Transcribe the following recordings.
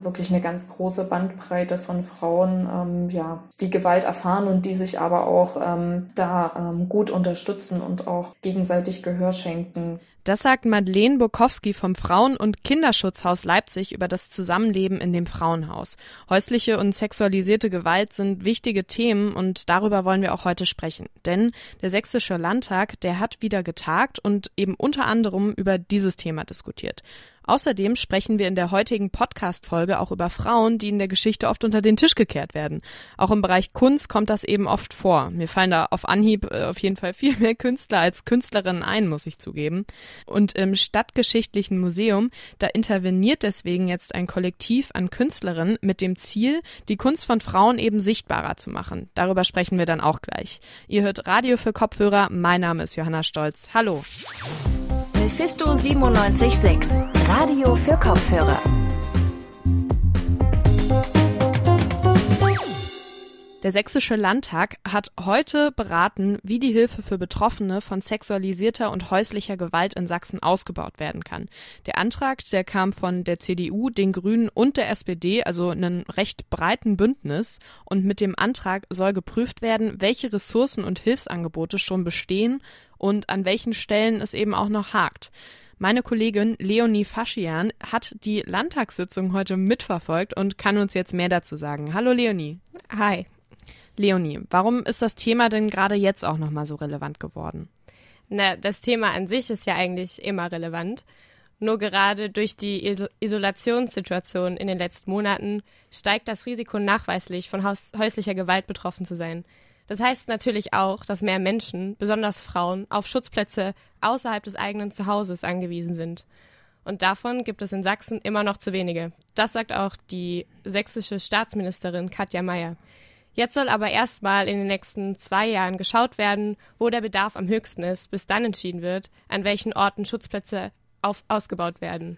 wirklich eine ganz große Bandbreite von Frauen, ähm, ja, die Gewalt erfahren und die sich aber auch ähm, da ähm, gut unterstützen und auch gegenseitig Gehör schenken. Das sagt Madeleine Bukowski vom Frauen- und Kinderschutzhaus Leipzig über das Zusammenleben in dem Frauenhaus. Häusliche und sexualisierte Gewalt sind wichtige Themen und darüber wollen wir auch heute sprechen. Denn der Sächsische Landtag, der hat wieder getagt und eben unter anderem über dieses Thema diskutiert. Außerdem sprechen wir in der heutigen Podcast-Folge auch über Frauen, die in der Geschichte oft unter den Tisch gekehrt werden. Auch im Bereich Kunst kommt das eben oft vor. Mir fallen da auf Anhieb äh, auf jeden Fall viel mehr Künstler als Künstlerinnen ein, muss ich zugeben. Und im Stadtgeschichtlichen Museum, da interveniert deswegen jetzt ein Kollektiv an Künstlerinnen mit dem Ziel, die Kunst von Frauen eben sichtbarer zu machen. Darüber sprechen wir dann auch gleich. Ihr hört Radio für Kopfhörer. Mein Name ist Johanna Stolz. Hallo. Mephisto 976, Radio für Kopfhörer. Der Sächsische Landtag hat heute beraten, wie die Hilfe für Betroffene von sexualisierter und häuslicher Gewalt in Sachsen ausgebaut werden kann. Der Antrag, der kam von der CDU, den Grünen und der SPD, also einem recht breiten Bündnis. Und mit dem Antrag soll geprüft werden, welche Ressourcen und Hilfsangebote schon bestehen und an welchen Stellen es eben auch noch hakt. Meine Kollegin Leonie Faschian hat die Landtagssitzung heute mitverfolgt und kann uns jetzt mehr dazu sagen. Hallo Leonie. Hi. Leonie, warum ist das Thema denn gerade jetzt auch nochmal so relevant geworden? Na, das Thema an sich ist ja eigentlich immer relevant. Nur gerade durch die Isolationssituation in den letzten Monaten steigt das Risiko nachweislich, von häuslicher Gewalt betroffen zu sein. Das heißt natürlich auch, dass mehr Menschen, besonders Frauen, auf Schutzplätze außerhalb des eigenen Zuhauses angewiesen sind. Und davon gibt es in Sachsen immer noch zu wenige. Das sagt auch die sächsische Staatsministerin Katja Mayer. Jetzt soll aber erstmal in den nächsten zwei Jahren geschaut werden, wo der Bedarf am höchsten ist, bis dann entschieden wird, an welchen Orten Schutzplätze auf, ausgebaut werden.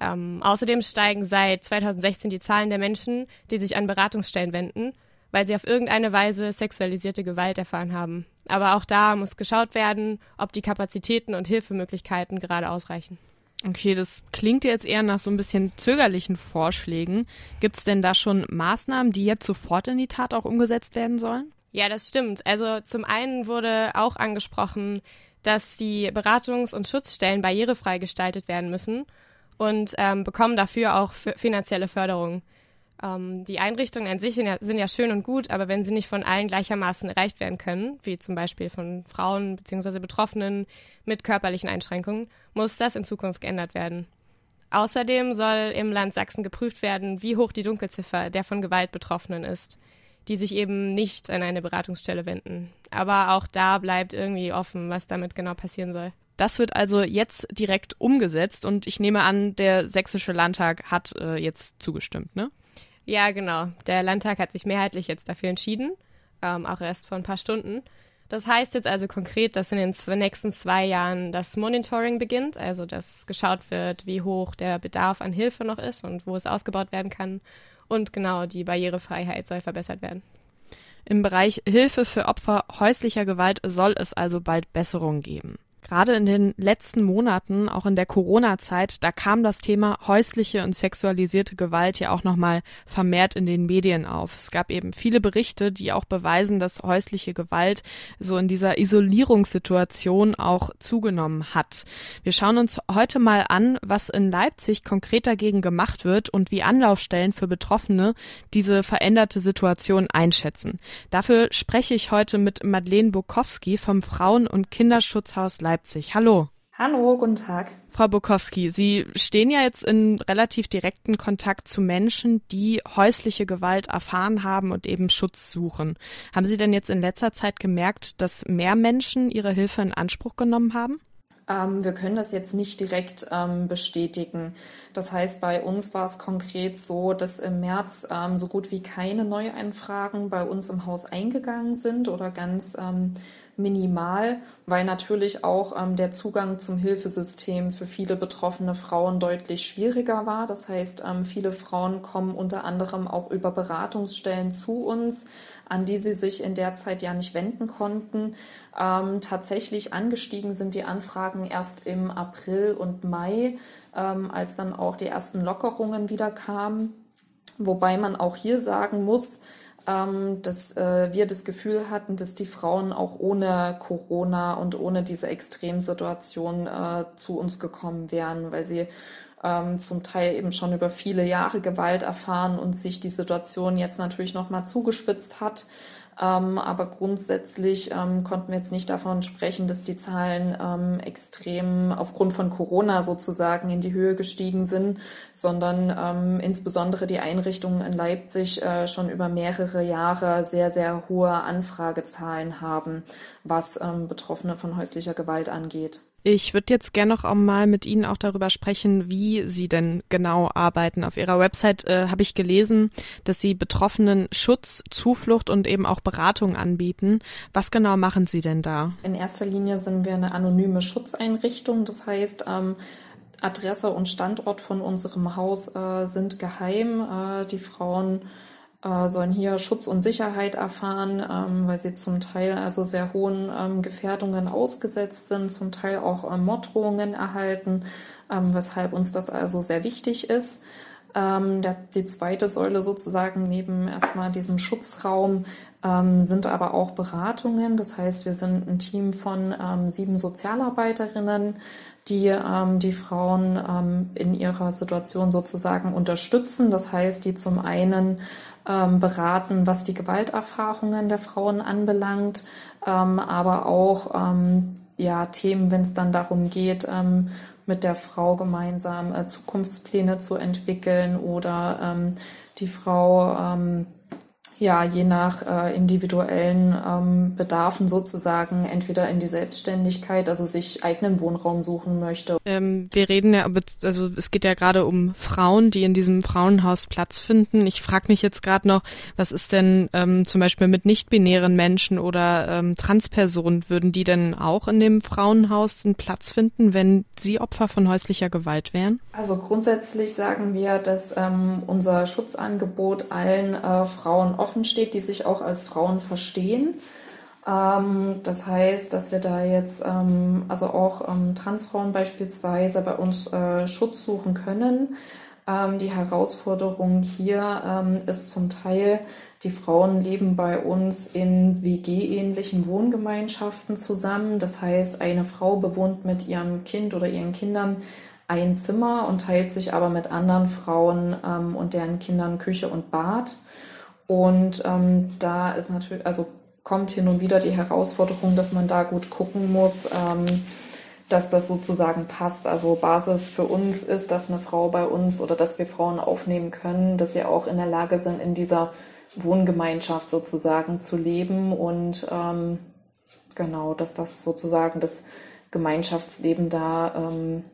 Ähm, außerdem steigen seit 2016 die Zahlen der Menschen, die sich an Beratungsstellen wenden, weil sie auf irgendeine Weise sexualisierte Gewalt erfahren haben. Aber auch da muss geschaut werden, ob die Kapazitäten und Hilfemöglichkeiten gerade ausreichen. Okay, das klingt jetzt eher nach so ein bisschen zögerlichen Vorschlägen. Gibt es denn da schon Maßnahmen, die jetzt sofort in die Tat auch umgesetzt werden sollen? Ja, das stimmt. Also zum einen wurde auch angesprochen, dass die Beratungs- und Schutzstellen barrierefrei gestaltet werden müssen und ähm, bekommen dafür auch finanzielle Förderung. Ähm, die Einrichtungen an sich sind ja, schön und gut, aber wenn sie nicht von allen gleichermaßen erreicht werden können, wie zum Beispiel von Frauen bzw. Betroffenen mit körperlichen Einschränkungen, muss das in Zukunft geändert werden. Außerdem soll im Land Sachsen geprüft werden, wie hoch die Dunkelziffer der von Gewalt Betroffenen ist, die sich eben nicht an eine Beratungsstelle wenden. Aber auch da bleibt irgendwie offen, was damit genau passieren soll. Das wird also jetzt direkt umgesetzt und ich nehme an, der Sächsische Landtag hat äh, jetzt zugestimmt, ne? Ja, genau. Der Landtag hat sich mehrheitlich jetzt dafür entschieden, ähm, auch erst vor ein paar Stunden. Das heißt jetzt also konkret, dass in den nächsten zwei Jahren das Monitoring beginnt, also dass geschaut wird, wie hoch der Bedarf an Hilfe noch ist und wo es ausgebaut werden kann. Und genau, die Barrierefreiheit soll verbessert werden. Im Bereich Hilfe für Opfer häuslicher Gewalt soll es also bald Besserungen geben. Gerade in den letzten Monaten, auch in der Corona-Zeit, da kam das Thema häusliche und sexualisierte Gewalt ja auch nochmal vermehrt in den Medien auf. Es gab eben viele Berichte, die auch beweisen, dass häusliche Gewalt so in dieser Isolierungssituation auch zugenommen hat. Wir schauen uns heute mal an, was in Leipzig konkret dagegen gemacht wird und wie Anlaufstellen für Betroffene diese veränderte Situation einschätzen. Dafür spreche ich heute mit Madeleine Bukowski vom Frauen- und Kinderschutzhaus Leipzig. Leipzig. Hallo. Hallo, guten Tag. Frau Bukowski, Sie stehen ja jetzt in relativ direkten Kontakt zu Menschen, die häusliche Gewalt erfahren haben und eben Schutz suchen. Haben Sie denn jetzt in letzter Zeit gemerkt, dass mehr Menschen ihre Hilfe in Anspruch genommen haben? Ähm, wir können das jetzt nicht direkt ähm, bestätigen. Das heißt, bei uns war es konkret so, dass im März ähm, so gut wie keine Neueinfragen bei uns im Haus eingegangen sind oder ganz ähm, minimal, weil natürlich auch ähm, der Zugang zum Hilfesystem für viele betroffene Frauen deutlich schwieriger war. Das heißt, ähm, viele Frauen kommen unter anderem auch über Beratungsstellen zu uns, an die sie sich in der Zeit ja nicht wenden konnten. Ähm, tatsächlich angestiegen sind die Anfragen erst im April und Mai, ähm, als dann auch die ersten Lockerungen wieder kamen. Wobei man auch hier sagen muss, ähm, dass äh, wir das Gefühl hatten, dass die Frauen auch ohne Corona und ohne diese Extremsituation äh, zu uns gekommen wären, weil sie ähm, zum Teil eben schon über viele Jahre Gewalt erfahren und sich die Situation jetzt natürlich noch mal zugespitzt hat. Ähm, aber grundsätzlich ähm, konnten wir jetzt nicht davon sprechen, dass die Zahlen ähm, extrem aufgrund von Corona sozusagen in die Höhe gestiegen sind, sondern ähm, insbesondere die Einrichtungen in Leipzig äh, schon über mehrere Jahre sehr, sehr hohe Anfragezahlen haben, was ähm, Betroffene von häuslicher Gewalt angeht. Ich würde jetzt gerne noch einmal mit Ihnen auch darüber sprechen, wie Sie denn genau arbeiten. Auf Ihrer Website äh, habe ich gelesen, dass Sie Betroffenen Schutz, Zuflucht und eben auch Beratung anbieten. Was genau machen Sie denn da? In erster Linie sind wir eine anonyme Schutzeinrichtung. Das heißt, ähm, Adresse und Standort von unserem Haus äh, sind geheim. Äh, die Frauen äh, sollen hier Schutz und Sicherheit erfahren, ähm, weil sie zum Teil also sehr hohen ähm, Gefährdungen ausgesetzt sind, zum Teil auch ähm, Morddrohungen erhalten, ähm, weshalb uns das also sehr wichtig ist. Ähm, der, die zweite Säule sozusagen neben erstmal diesem Schutzraum ähm, sind aber auch Beratungen. Das heißt, wir sind ein Team von sieben Sozialarbeiterinnen, die ähm, die Frauen ähm, in ihrer Situation sozusagen unterstützen. Das heißt, die zum einen ähm, beraten, was die Gewalterfahrungen der Frauen anbelangt, ähm, aber auch ähm, ja, Themen, wenn es dann darum geht, ähm, mit der Frau gemeinsam äh, Zukunftspläne zu entwickeln oder ähm, die Frau ähm, ja, je nach äh, individuellen ähm, Bedarfen sozusagen entweder in die Selbstständigkeit, also sich eigenen Wohnraum suchen möchte. Ähm, wir reden ja, also es geht ja gerade um Frauen, die in diesem Frauenhaus Platz finden. Ich frage mich jetzt gerade noch, was ist denn ähm, zum Beispiel mit nicht-binären Menschen oder ähm, Transpersonen? Würden die denn auch in dem Frauenhaus einen Platz finden, wenn sie Opfer von häuslicher Gewalt wären? Also grundsätzlich sagen wir, dass ähm, unser Schutzangebot allen äh, Frauen offen steht, die sich auch als Frauen verstehen. Ähm, das heißt, dass wir da jetzt ähm, also auch ähm, Transfrauen beispielsweise bei uns äh, Schutz suchen können. Ähm, die Herausforderung hier ähm, ist zum Teil, die Frauen leben bei uns in WG-ähnlichen Wohngemeinschaften zusammen. Das heißt, eine Frau bewohnt mit ihrem Kind oder ihren Kindern ein Zimmer und teilt sich aber mit anderen Frauen ähm, und deren Kindern Küche und Bad. Und ähm, da ist natürlich, also kommt hin und wieder die Herausforderung, dass man da gut gucken muss, ähm, dass das sozusagen passt. Also Basis für uns ist, dass eine Frau bei uns oder dass wir Frauen aufnehmen können, dass sie auch in der Lage sind, in dieser Wohngemeinschaft sozusagen zu leben und ähm, genau, dass das sozusagen das Gemeinschaftsleben da ähm,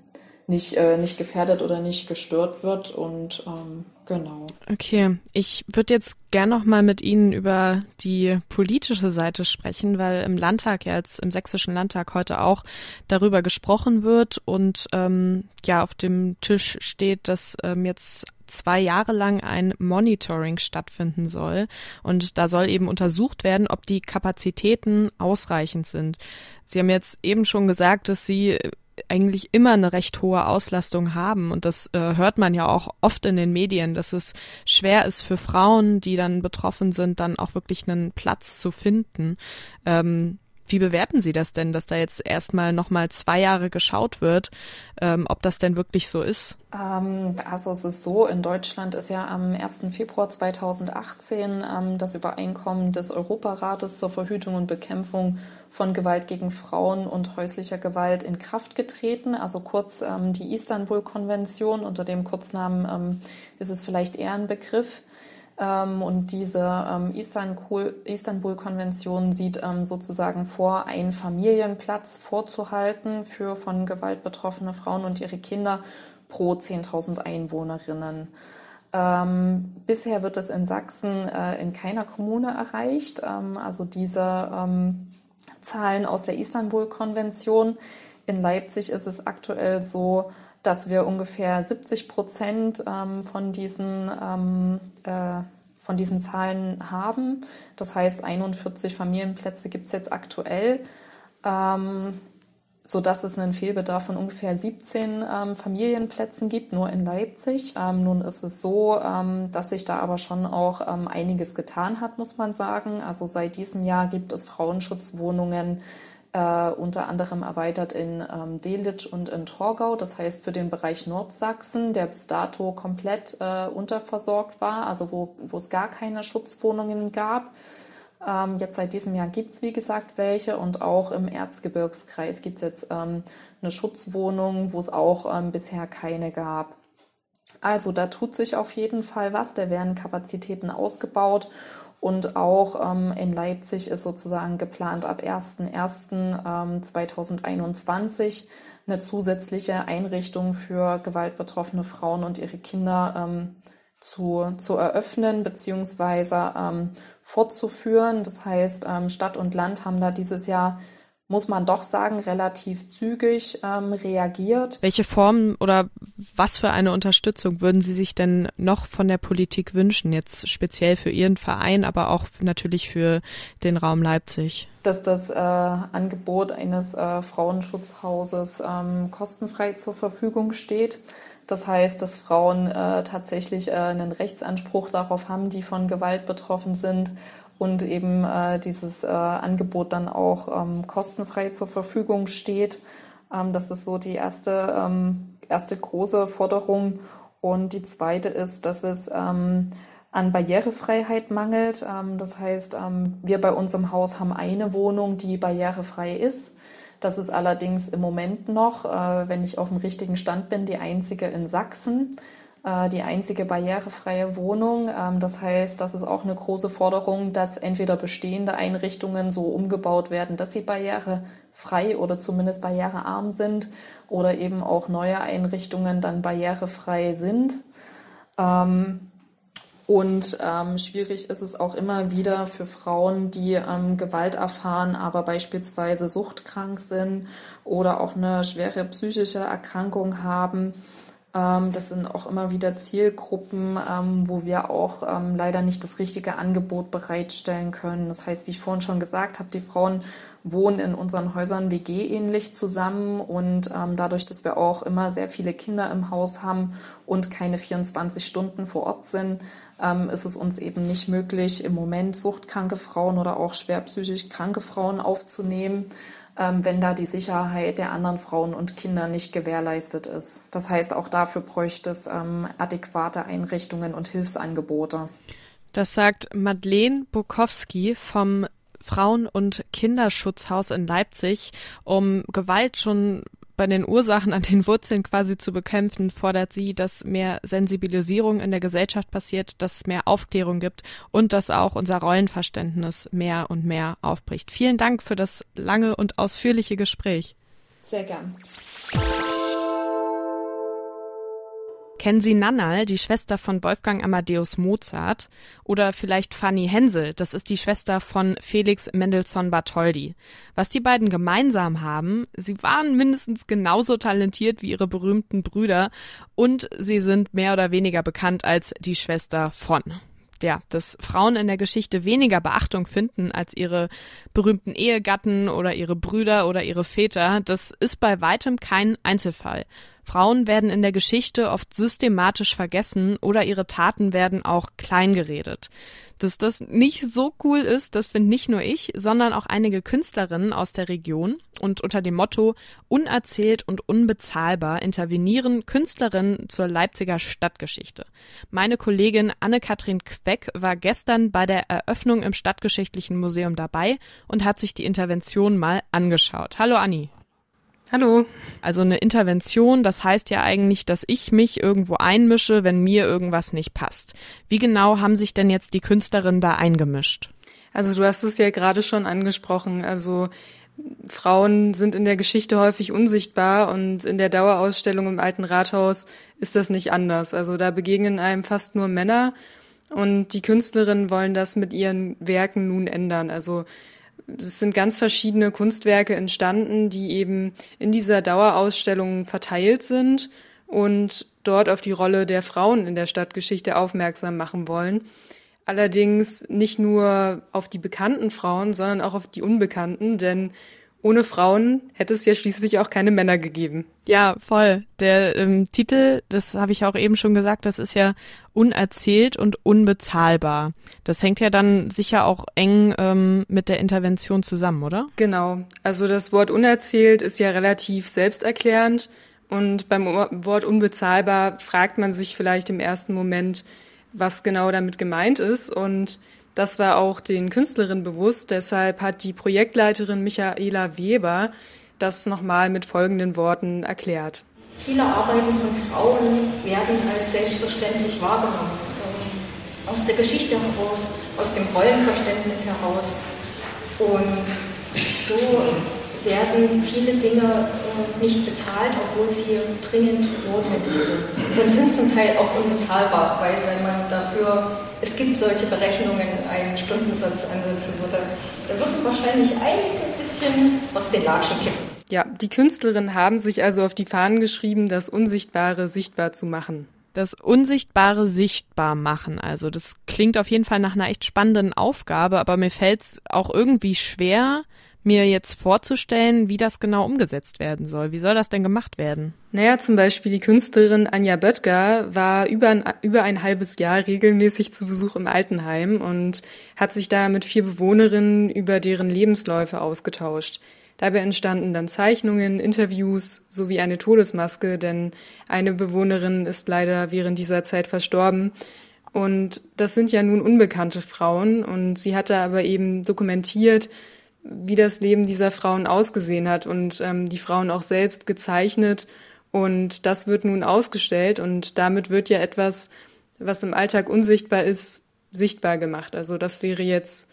nicht, äh, nicht gefährdet oder nicht gestört wird und ähm, genau. Okay, ich würde jetzt gern noch mal mit Ihnen über die politische Seite sprechen, weil im Landtag jetzt im sächsischen Landtag heute auch darüber gesprochen wird und ähm, ja auf dem Tisch steht, dass ähm, jetzt zwei Jahre lang ein Monitoring stattfinden soll. Und da soll eben untersucht werden, ob die Kapazitäten ausreichend sind. Sie haben jetzt eben schon gesagt, dass Sie eigentlich immer eine recht hohe Auslastung haben. Und das äh, hört man ja auch oft in den Medien, dass es schwer ist für Frauen, die dann betroffen sind, dann auch wirklich einen Platz zu finden. Ähm, wie bewerten Sie das denn, dass da jetzt erstmal nochmal zwei Jahre geschaut wird, ähm, ob das denn wirklich so ist? Ähm, also es ist so, in Deutschland ist ja am 1. Februar 2018 ähm, das Übereinkommen des Europarates zur Verhütung und Bekämpfung von Gewalt gegen Frauen und häuslicher Gewalt in Kraft getreten. Also kurz ähm, die Istanbul-Konvention, unter dem Kurznamen ähm, ist es vielleicht eher ein Begriff. Ähm, und diese ähm, Istanbul-Konvention sieht ähm, sozusagen vor, einen Familienplatz vorzuhalten für von Gewalt betroffene Frauen und ihre Kinder pro 10.000 Einwohnerinnen. Ähm, bisher wird es in Sachsen äh, in keiner Kommune erreicht. Ähm, also diese ähm, Zahlen aus der Istanbul-Konvention. In Leipzig ist es aktuell so, dass wir ungefähr 70 Prozent ähm, von diesen ähm, äh, von diesen Zahlen haben. Das heißt, 41 Familienplätze gibt es jetzt aktuell. Ähm, so dass es einen Fehlbedarf von ungefähr 17 ähm, Familienplätzen gibt, nur in Leipzig. Ähm, nun ist es so, ähm, dass sich da aber schon auch ähm, einiges getan hat, muss man sagen. Also seit diesem Jahr gibt es Frauenschutzwohnungen äh, unter anderem erweitert in ähm, Delitzsch und in Torgau. Das heißt für den Bereich Nordsachsen, der bis dato komplett äh, unterversorgt war, also wo, wo es gar keine Schutzwohnungen gab. Ähm, jetzt seit diesem Jahr gibt es, wie gesagt, welche und auch im Erzgebirgskreis gibt es jetzt ähm, eine Schutzwohnung, wo es auch ähm, bisher keine gab. Also da tut sich auf jeden Fall was, da werden Kapazitäten ausgebaut und auch ähm, in Leipzig ist sozusagen geplant ab 01.01.2021 ähm, eine zusätzliche Einrichtung für gewaltbetroffene Frauen und ihre Kinder ähm, zu, zu eröffnen beziehungsweise ähm, fortzuführen. Das heißt, ähm, Stadt und Land haben da dieses Jahr muss man doch sagen, relativ zügig ähm, reagiert. Welche Formen oder was für eine Unterstützung würden Sie sich denn noch von der Politik wünschen, jetzt speziell für Ihren Verein, aber auch natürlich für den Raum Leipzig? Dass das äh, Angebot eines äh, Frauenschutzhauses ähm, kostenfrei zur Verfügung steht das heißt, dass Frauen äh, tatsächlich äh, einen Rechtsanspruch darauf haben, die von Gewalt betroffen sind und eben äh, dieses äh, Angebot dann auch ähm, kostenfrei zur Verfügung steht. Ähm, das ist so die erste, ähm, erste große Forderung. Und die zweite ist, dass es ähm, an Barrierefreiheit mangelt. Ähm, das heißt, ähm, wir bei uns im Haus haben eine Wohnung, die barrierefrei ist. Das ist allerdings im Moment noch, äh, wenn ich auf dem richtigen Stand bin, die einzige in Sachsen, äh, die einzige barrierefreie Wohnung. Ähm, das heißt, das ist auch eine große Forderung, dass entweder bestehende Einrichtungen so umgebaut werden, dass sie barrierefrei oder zumindest barrierearm sind oder eben auch neue Einrichtungen dann barrierefrei sind. Ähm, und ähm, schwierig ist es auch immer wieder für Frauen, die ähm, Gewalt erfahren, aber beispielsweise suchtkrank sind oder auch eine schwere psychische Erkrankung haben. Ähm, das sind auch immer wieder Zielgruppen, ähm, wo wir auch ähm, leider nicht das richtige Angebot bereitstellen können. Das heißt, wie ich vorhin schon gesagt habe, die Frauen wohnen in unseren Häusern WG-ähnlich zusammen und ähm, dadurch, dass wir auch immer sehr viele Kinder im Haus haben und keine 24 Stunden vor Ort sind, ähm, ist es uns eben nicht möglich, im Moment suchtkranke Frauen oder auch schwer psychisch kranke Frauen aufzunehmen, ähm, wenn da die Sicherheit der anderen Frauen und Kinder nicht gewährleistet ist. Das heißt, auch dafür bräuchte es ähm, adäquate Einrichtungen und Hilfsangebote. Das sagt Madeleine Bukowski vom Frauen- und Kinderschutzhaus in Leipzig, um Gewalt schon bei den Ursachen an den Wurzeln quasi zu bekämpfen, fordert sie, dass mehr Sensibilisierung in der Gesellschaft passiert, dass es mehr Aufklärung gibt und dass auch unser Rollenverständnis mehr und mehr aufbricht. Vielen Dank für das lange und ausführliche Gespräch. Sehr gern. Kennen Sie Nannal, die Schwester von Wolfgang Amadeus Mozart? Oder vielleicht Fanny Hensel, das ist die Schwester von Felix Mendelssohn Bartholdy. Was die beiden gemeinsam haben, sie waren mindestens genauso talentiert wie ihre berühmten Brüder und sie sind mehr oder weniger bekannt als die Schwester von ja, dass Frauen in der Geschichte weniger Beachtung finden als ihre berühmten Ehegatten oder ihre Brüder oder ihre Väter, das ist bei weitem kein Einzelfall. Frauen werden in der Geschichte oft systematisch vergessen oder ihre Taten werden auch kleingeredet. Dass das nicht so cool ist, das finde nicht nur ich, sondern auch einige Künstlerinnen aus der Region. Und unter dem Motto Unerzählt und unbezahlbar intervenieren Künstlerinnen zur Leipziger Stadtgeschichte. Meine Kollegin Anne-Kathrin Queck war gestern bei der Eröffnung im Stadtgeschichtlichen Museum dabei und hat sich die Intervention mal angeschaut. Hallo Anni. Hallo. Also eine Intervention, das heißt ja eigentlich, dass ich mich irgendwo einmische, wenn mir irgendwas nicht passt. Wie genau haben sich denn jetzt die Künstlerinnen da eingemischt? Also du hast es ja gerade schon angesprochen. Also Frauen sind in der Geschichte häufig unsichtbar und in der Dauerausstellung im Alten Rathaus ist das nicht anders. Also da begegnen einem fast nur Männer und die Künstlerinnen wollen das mit ihren Werken nun ändern. Also es sind ganz verschiedene Kunstwerke entstanden, die eben in dieser Dauerausstellung verteilt sind und dort auf die Rolle der Frauen in der Stadtgeschichte aufmerksam machen wollen. Allerdings nicht nur auf die bekannten Frauen, sondern auch auf die unbekannten, denn ohne Frauen hätte es ja schließlich auch keine Männer gegeben. Ja, voll. Der ähm, Titel, das habe ich auch eben schon gesagt, das ist ja unerzählt und unbezahlbar. Das hängt ja dann sicher auch eng ähm, mit der Intervention zusammen, oder? Genau. Also das Wort unerzählt ist ja relativ selbsterklärend. Und beim Wort unbezahlbar fragt man sich vielleicht im ersten Moment, was genau damit gemeint ist. Und das war auch den Künstlerinnen bewusst. Deshalb hat die Projektleiterin Michaela Weber das nochmal mit folgenden Worten erklärt. Viele Arbeiten von Frauen werden als selbstverständlich wahrgenommen. Aus der Geschichte heraus, aus dem Rollenverständnis heraus. Und so werden viele Dinge äh, nicht bezahlt, obwohl sie dringend notwendig sind. Und sind zum Teil auch unbezahlbar, weil wenn man dafür, es gibt solche Berechnungen, einen Stundensatz ansetzen würde, da würden wahrscheinlich einige ein bisschen aus den Latschen kippen. Ja, die Künstlerinnen haben sich also auf die Fahnen geschrieben, das Unsichtbare sichtbar zu machen. Das Unsichtbare sichtbar machen. Also das klingt auf jeden Fall nach einer echt spannenden Aufgabe, aber mir fällt es auch irgendwie schwer, mir jetzt vorzustellen, wie das genau umgesetzt werden soll. Wie soll das denn gemacht werden? Naja, zum Beispiel die Künstlerin Anja Böttger war über ein, über ein halbes Jahr regelmäßig zu Besuch im Altenheim und hat sich da mit vier Bewohnerinnen über deren Lebensläufe ausgetauscht. Dabei entstanden dann Zeichnungen, Interviews sowie eine Todesmaske, denn eine Bewohnerin ist leider während dieser Zeit verstorben. Und das sind ja nun unbekannte Frauen und sie hatte aber eben dokumentiert, wie das Leben dieser Frauen ausgesehen hat und ähm, die Frauen auch selbst gezeichnet. Und das wird nun ausgestellt und damit wird ja etwas, was im Alltag unsichtbar ist, sichtbar gemacht. Also das wäre jetzt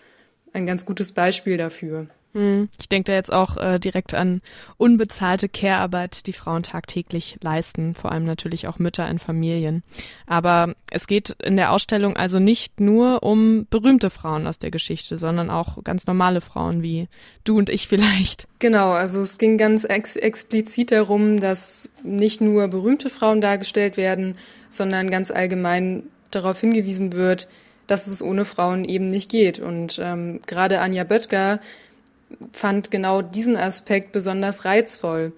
ein ganz gutes Beispiel dafür. Hm, ich denke da jetzt auch äh, direkt an unbezahlte Care-Arbeit, die Frauen tagtäglich leisten, vor allem natürlich auch Mütter in Familien. Aber es geht in der Ausstellung also nicht nur um berühmte Frauen aus der Geschichte, sondern auch ganz normale Frauen wie du und ich vielleicht. Genau, also es ging ganz ex explizit darum, dass nicht nur berühmte Frauen dargestellt werden, sondern ganz allgemein darauf hingewiesen wird, dass es ohne Frauen eben nicht geht. Und ähm, gerade Anja Böttger fand genau diesen Aspekt besonders reizvoll.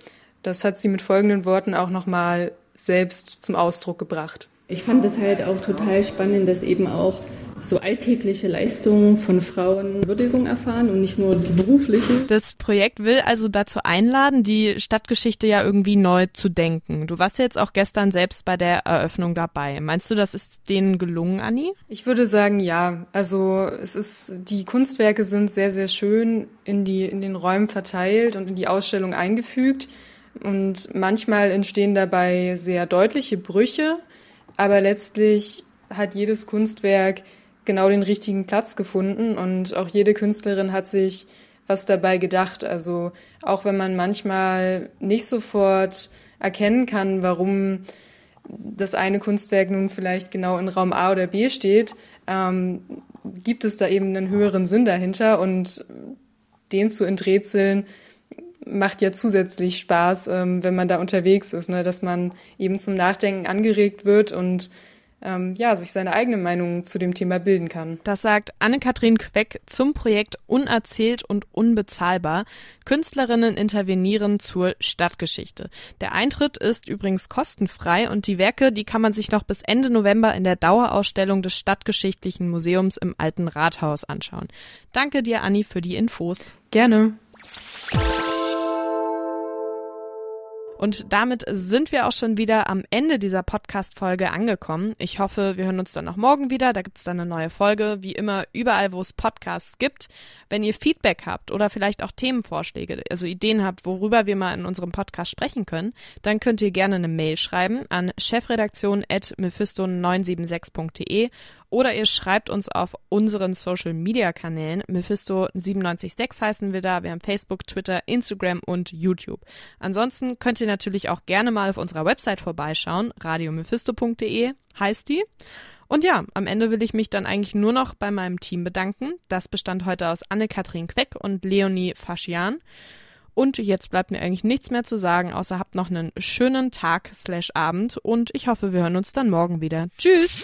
Das hat sie mit folgenden Worten auch nochmal selbst zum Ausdruck gebracht. Ich fand es halt auch total spannend, dass eben auch so alltägliche Leistungen von Frauen Würdigung erfahren und nicht nur die berufliche. Das Projekt will also dazu einladen, die Stadtgeschichte ja irgendwie neu zu denken. Du warst ja jetzt auch gestern selbst bei der Eröffnung dabei. Meinst du, das ist denen gelungen, Anni? Ich würde sagen, ja. Also es ist, die Kunstwerke sind sehr, sehr schön in die, in den Räumen verteilt und in die Ausstellung eingefügt. Und manchmal entstehen dabei sehr deutliche Brüche, aber letztlich hat jedes Kunstwerk genau den richtigen Platz gefunden und auch jede Künstlerin hat sich was dabei gedacht. Also auch wenn man manchmal nicht sofort erkennen kann, warum das eine Kunstwerk nun vielleicht genau in Raum A oder B steht, ähm, gibt es da eben einen höheren Sinn dahinter und den zu enträtseln macht ja zusätzlich Spaß, ähm, wenn man da unterwegs ist, ne? dass man eben zum Nachdenken angeregt wird und ähm, ja, sich seine eigene Meinung zu dem Thema bilden kann. Das sagt Anne-Kathrin Queck zum Projekt Unerzählt und Unbezahlbar. Künstlerinnen intervenieren zur Stadtgeschichte. Der Eintritt ist übrigens kostenfrei und die Werke, die kann man sich noch bis Ende November in der Dauerausstellung des Stadtgeschichtlichen Museums im Alten Rathaus anschauen. Danke dir, Anni, für die Infos. Gerne. Und damit sind wir auch schon wieder am Ende dieser Podcast-Folge angekommen. Ich hoffe, wir hören uns dann noch morgen wieder. Da gibt es dann eine neue Folge, wie immer überall, wo es Podcasts gibt. Wenn ihr Feedback habt oder vielleicht auch Themenvorschläge, also Ideen habt, worüber wir mal in unserem Podcast sprechen können, dann könnt ihr gerne eine Mail schreiben an chefredaktion.mephisto976.de oder ihr schreibt uns auf unseren Social Media Kanälen. Mephisto976 heißen wir da. Wir haben Facebook, Twitter, Instagram und YouTube. Ansonsten könnt ihr natürlich auch gerne mal auf unserer Website vorbeischauen. radiomephisto.de heißt die. Und ja, am Ende will ich mich dann eigentlich nur noch bei meinem Team bedanken. Das bestand heute aus Anne-Kathrin Queck und Leonie Faschian. Und jetzt bleibt mir eigentlich nichts mehr zu sagen, außer habt noch einen schönen Tag slash Abend und ich hoffe, wir hören uns dann morgen wieder. Tschüss!